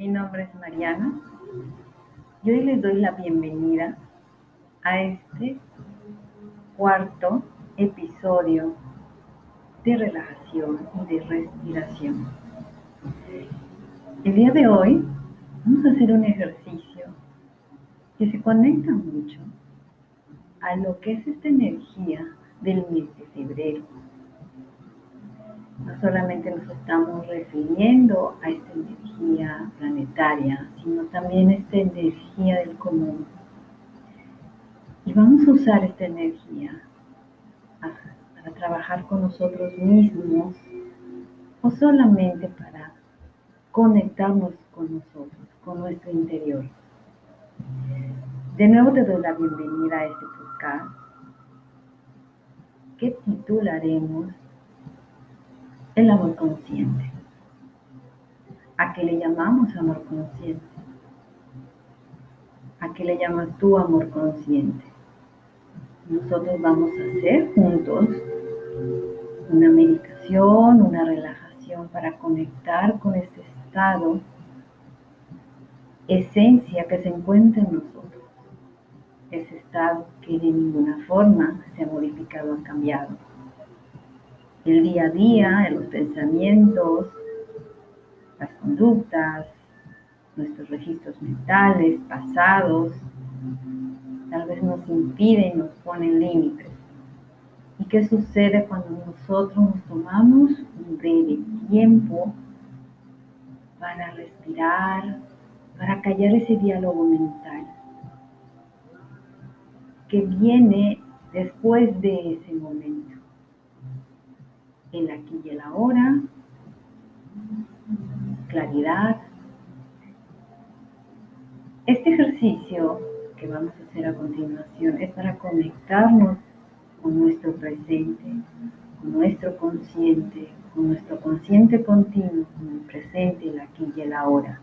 Mi nombre es Mariana y hoy les doy la bienvenida a este cuarto episodio de relajación y de respiración. El día de hoy vamos a hacer un ejercicio que se conecta mucho a lo que es esta energía del mes de febrero no solamente nos estamos refiriendo a esta energía planetaria, sino también esta energía del común. Y vamos a usar esta energía para trabajar con nosotros mismos o solamente para conectarnos con nosotros, con nuestro interior. De nuevo te doy la bienvenida a este podcast que titularemos el amor consciente. ¿A qué le llamamos amor consciente? ¿A qué le llamas tú amor consciente? Nosotros vamos a hacer juntos una meditación, una relajación para conectar con este estado, esencia que se encuentra en nosotros. Ese estado que de ninguna forma se ha modificado o cambiado el día a día, en los pensamientos, las conductas, nuestros registros mentales, pasados, tal vez nos impiden, nos ponen límites. ¿Y qué sucede cuando nosotros nos tomamos un breve tiempo para respirar, para callar ese diálogo mental que viene después de ese momento? El aquí y el ahora, claridad. Este ejercicio que vamos a hacer a continuación es para conectarnos con nuestro presente, con nuestro consciente, con nuestro consciente continuo, con el presente, el aquí y el ahora.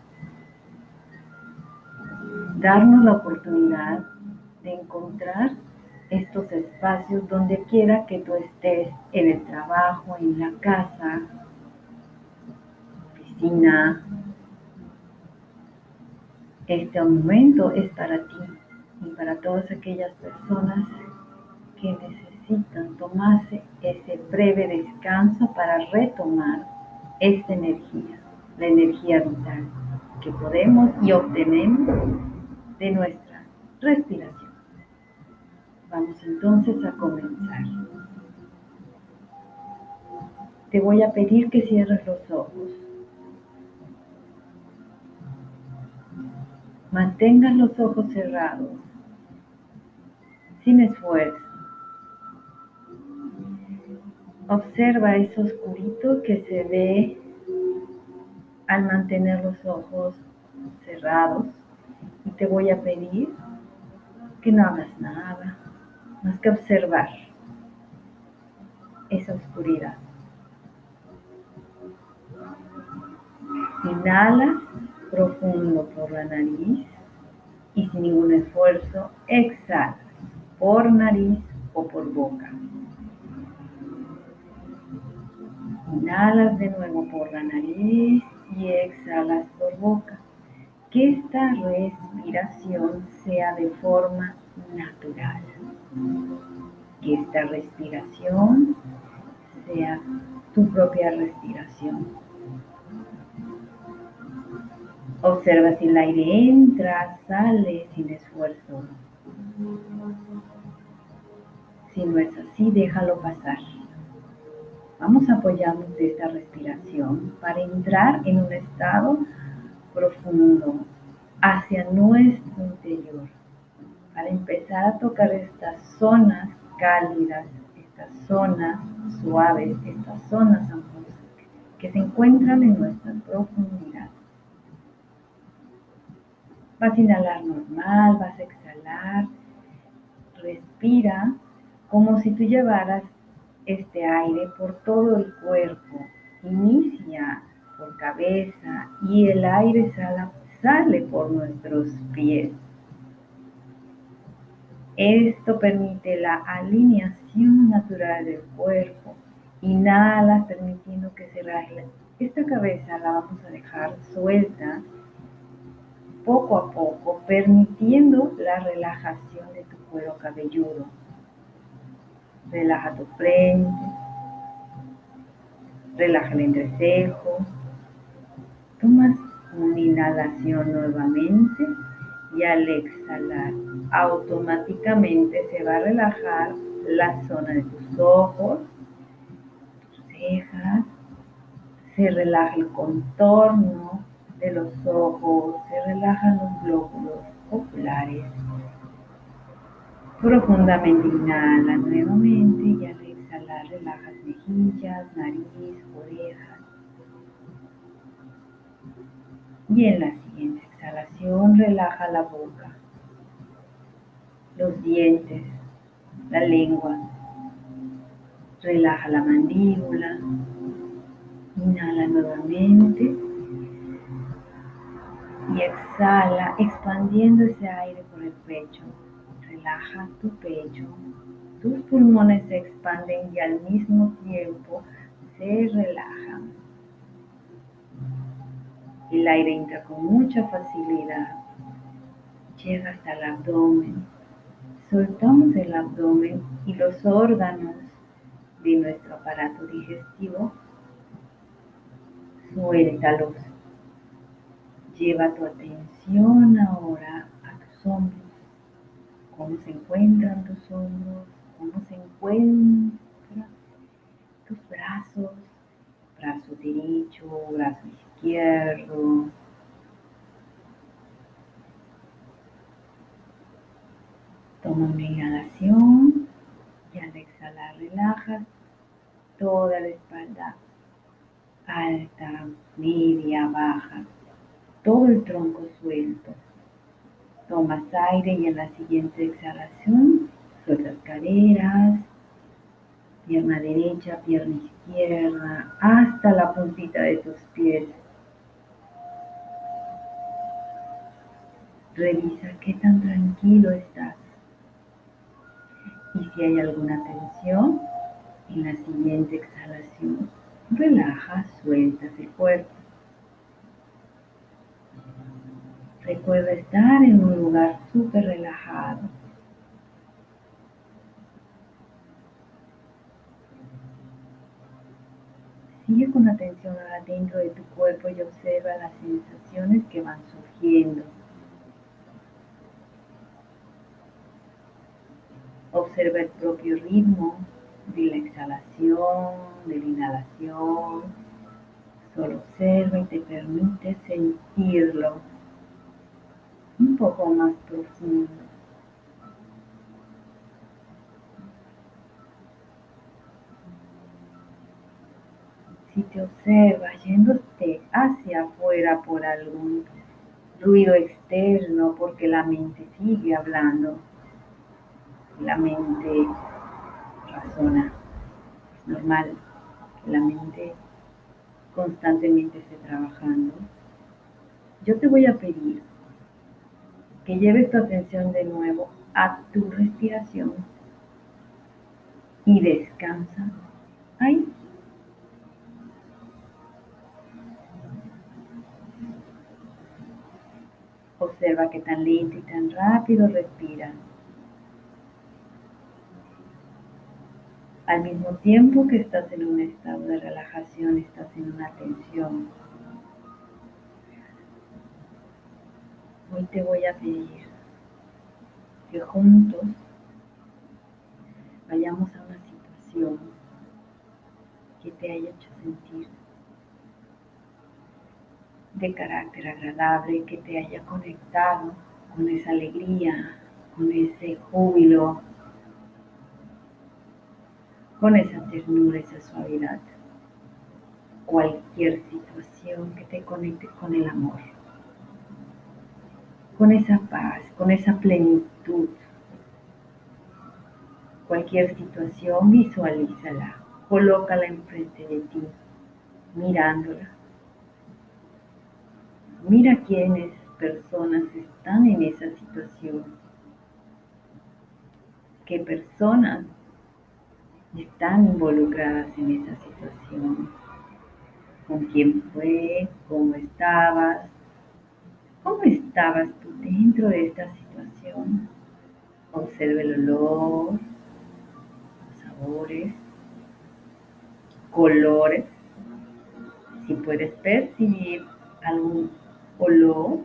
Darnos la oportunidad de encontrar estos espacios donde quiera que tú estés, en el trabajo, en la casa, oficina. Este momento es para ti y para todas aquellas personas que necesitan tomarse ese breve descanso para retomar esta energía, la energía vital que podemos y obtenemos de nuestra respiración. Vamos entonces a comenzar. Te voy a pedir que cierres los ojos. Mantengas los ojos cerrados, sin esfuerzo. Observa ese oscurito que se ve al mantener los ojos cerrados y te voy a pedir que no hagas nada, más que observar esa oscuridad. Inhala profundo por la nariz y sin ningún esfuerzo exhala por nariz o por boca. Inhalas de nuevo por la nariz y exhalas por boca. Que esta respiración sea de forma natural que esta respiración sea tu propia respiración. Observa si el aire entra, sale sin esfuerzo. Si no es así, déjalo pasar. Vamos a apoyarnos de esta respiración para entrar en un estado profundo hacia nuestro interior para empezar a tocar estas zonas cálidas, estas zonas suaves, estas zonas amorosas que se encuentran en nuestra profundidad. Vas a inhalar normal, vas a exhalar, respira como si tú llevaras este aire por todo el cuerpo. Inicia por cabeza y el aire sale por nuestros pies. Esto permite la alineación natural del cuerpo. Inhala permitiendo que se relaje. Esta cabeza la vamos a dejar suelta poco a poco, permitiendo la relajación de tu cuero cabelludo. Relaja tu frente, relaja el entrecejo. Tomas una inhalación nuevamente y al exhalar automáticamente se va a relajar la zona de tus ojos, tus cejas, se relaja el contorno de los ojos, se relajan los glóbulos oculares. Profundamente inhala nuevamente y al exhalar relajas mejillas, nariz, orejas. Y en la siguiente relaja la boca, los dientes, la lengua. Relaja la mandíbula. Inhala nuevamente. Y exhala expandiendo ese aire por el pecho. Relaja tu pecho. Tus pulmones se expanden y al mismo tiempo se relajan. El aire entra con mucha facilidad. Llega hasta el abdomen soltamos el abdomen y los órganos de nuestro aparato digestivo, suéltalos. Lleva tu atención ahora a tus hombros. ¿Cómo se encuentran tus hombros? ¿Cómo se encuentran tus brazos? Brazo derecho, brazo izquierdo, Toma una inhalación y al exhalar relajas toda la espalda alta, media, baja, todo el tronco suelto. Tomas aire y en la siguiente exhalación sueltas caderas, pierna derecha, pierna izquierda, hasta la puntita de tus pies. Revisa qué tan tranquilo estás. Y si hay alguna tensión, en la siguiente exhalación, relaja, sueltas el cuerpo. Recuerda estar en un lugar súper relajado. Sigue con atención adentro de tu cuerpo y observa las sensaciones que van surgiendo. Observa el propio ritmo de la exhalación, de la inhalación. Solo observa y te permite sentirlo un poco más profundo. Si te observas yéndote hacia afuera por algún ruido externo, porque la mente sigue hablando, la mente razona. Es normal que la mente constantemente esté trabajando. Yo te voy a pedir que lleves tu atención de nuevo a tu respiración y descansa ahí. Observa que tan lento y tan rápido respiras. Al mismo tiempo que estás en un estado de relajación, estás en una tensión. Hoy te voy a pedir que juntos vayamos a una situación que te haya hecho sentir de carácter agradable, que te haya conectado con esa alegría, con ese júbilo, con esa ternura, esa suavidad. Cualquier situación que te conecte con el amor, con esa paz, con esa plenitud. Cualquier situación, visualízala, colócala enfrente de ti, mirándola. Mira quiénes personas están en esa situación. ¿Qué personas están involucradas en esa situación. ¿Con quién fue? ¿Cómo estabas? ¿Cómo estabas tú dentro de esta situación. Observe el olor, los sabores, colores. Si puedes percibir algún olor,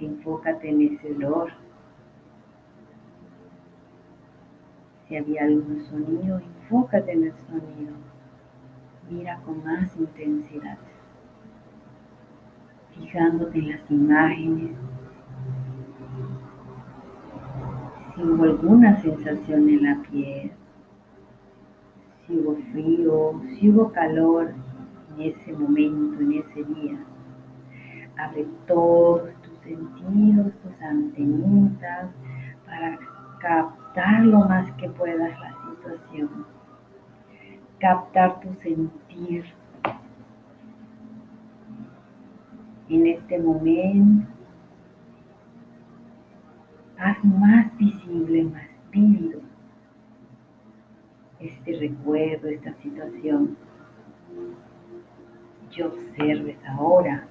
enfócate en ese olor. Si había algún sonido, enfócate en el sonido. Mira con más intensidad. Fijándote en las imágenes. Si hubo alguna sensación en la piel. Si hubo frío, si hubo calor en ese momento, en ese día. Abre todos tus sentidos, tus antenitas, para captar lo más que puedas la situación. Captar tu sentir en este momento. Haz más visible, más vívido este recuerdo, esta situación. Y observes ahora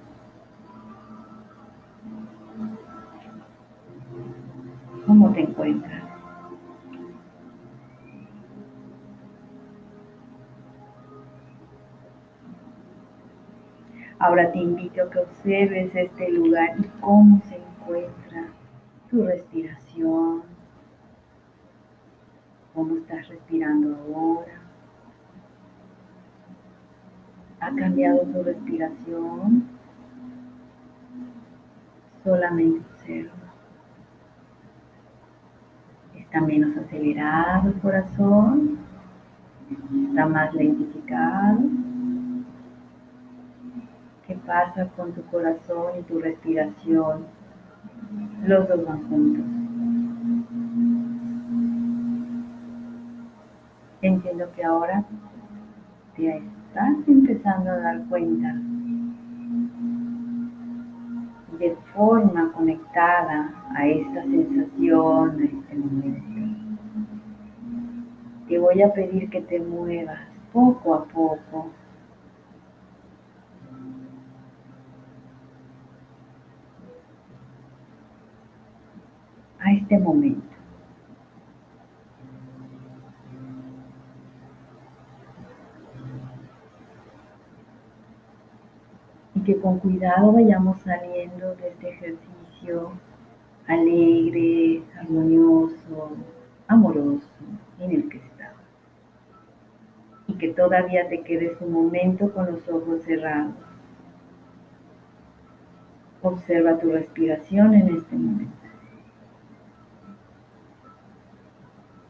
¿Cómo te encuentras? Ahora te invito a que observes este lugar y cómo se encuentra tu respiración, cómo estás respirando ahora. ¿Ha cambiado tu respiración? Solamente observa. Está menos acelerado el corazón. Está más lentificado. ¿Qué pasa con tu corazón y tu respiración? Los dos van juntos. Entiendo que ahora te estás empezando a dar cuenta de forma conectada a esta sensación, a este momento. Te voy a pedir que te muevas poco a poco a este momento. que con cuidado vayamos saliendo de este ejercicio alegre, armonioso, amoroso en el que estamos. Y que todavía te quedes un momento con los ojos cerrados. Observa tu respiración en este momento.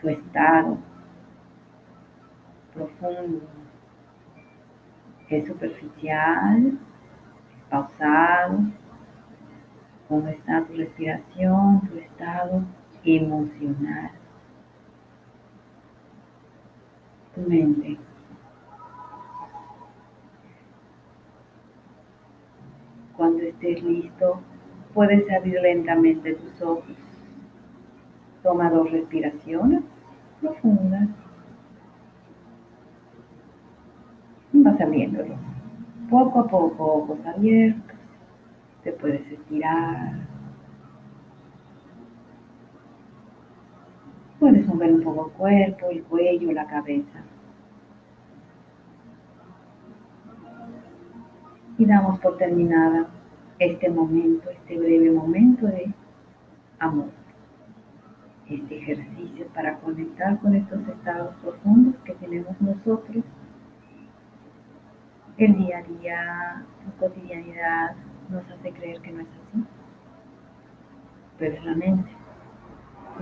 Tu estado profundo es superficial pausado, cómo está tu respiración, tu estado emocional, tu mente. Cuando estés listo, puedes abrir lentamente tus ojos. Toma dos respiraciones profundas. Vas abriéndolo poco a poco, ojos abiertos, te puedes estirar. Puedes mover un poco el cuerpo, el cuello, la cabeza. Y damos por terminada este momento, este breve momento de amor. Este ejercicio para conectar con estos estados profundos que tenemos nosotros el día a día, la cotidianidad nos hace creer que no es así. Pero es la mente.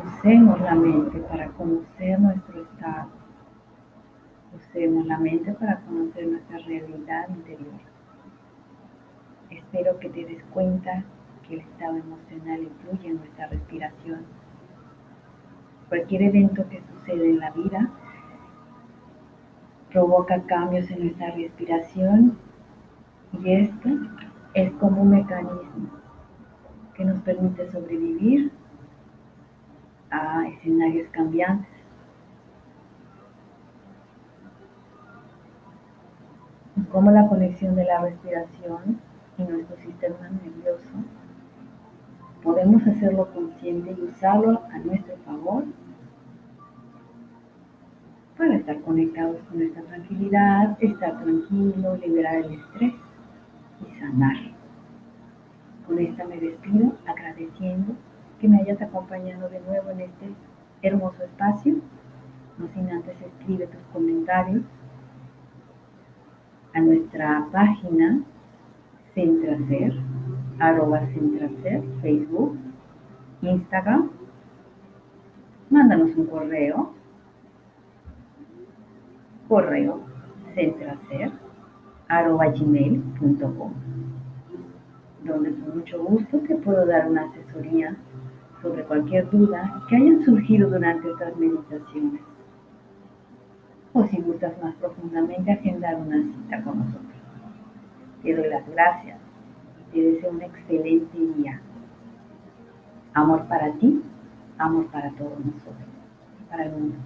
Usemos la mente para conocer nuestro estado. Usemos la mente para conocer nuestra realidad interior. Espero que te des cuenta que el estado emocional influye en nuestra respiración. Cualquier evento que sucede en la vida provoca cambios en nuestra respiración y esto es como un mecanismo que nos permite sobrevivir a escenarios cambiantes. Como la conexión de la respiración y nuestro sistema nervioso podemos hacerlo consciente y usarlo a nuestro favor para estar conectados con nuestra tranquilidad, estar tranquilo, liberar el estrés y sanar. Con esta me despido agradeciendo que me hayas acompañado de nuevo en este hermoso espacio. No sin antes escribe tus comentarios a nuestra página Centracer, arroba Centracer, Facebook, Instagram. Mándanos un correo, correo centracer, arroba gmail.com, donde con mucho gusto te puedo dar una asesoría sobre cualquier duda que hayan surgido durante estas meditaciones. O si gustas más profundamente agendar una cita con nosotros. Te doy las gracias y te deseo un excelente día. Amor para ti, amor para todos nosotros para el mundo.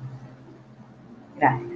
Gracias.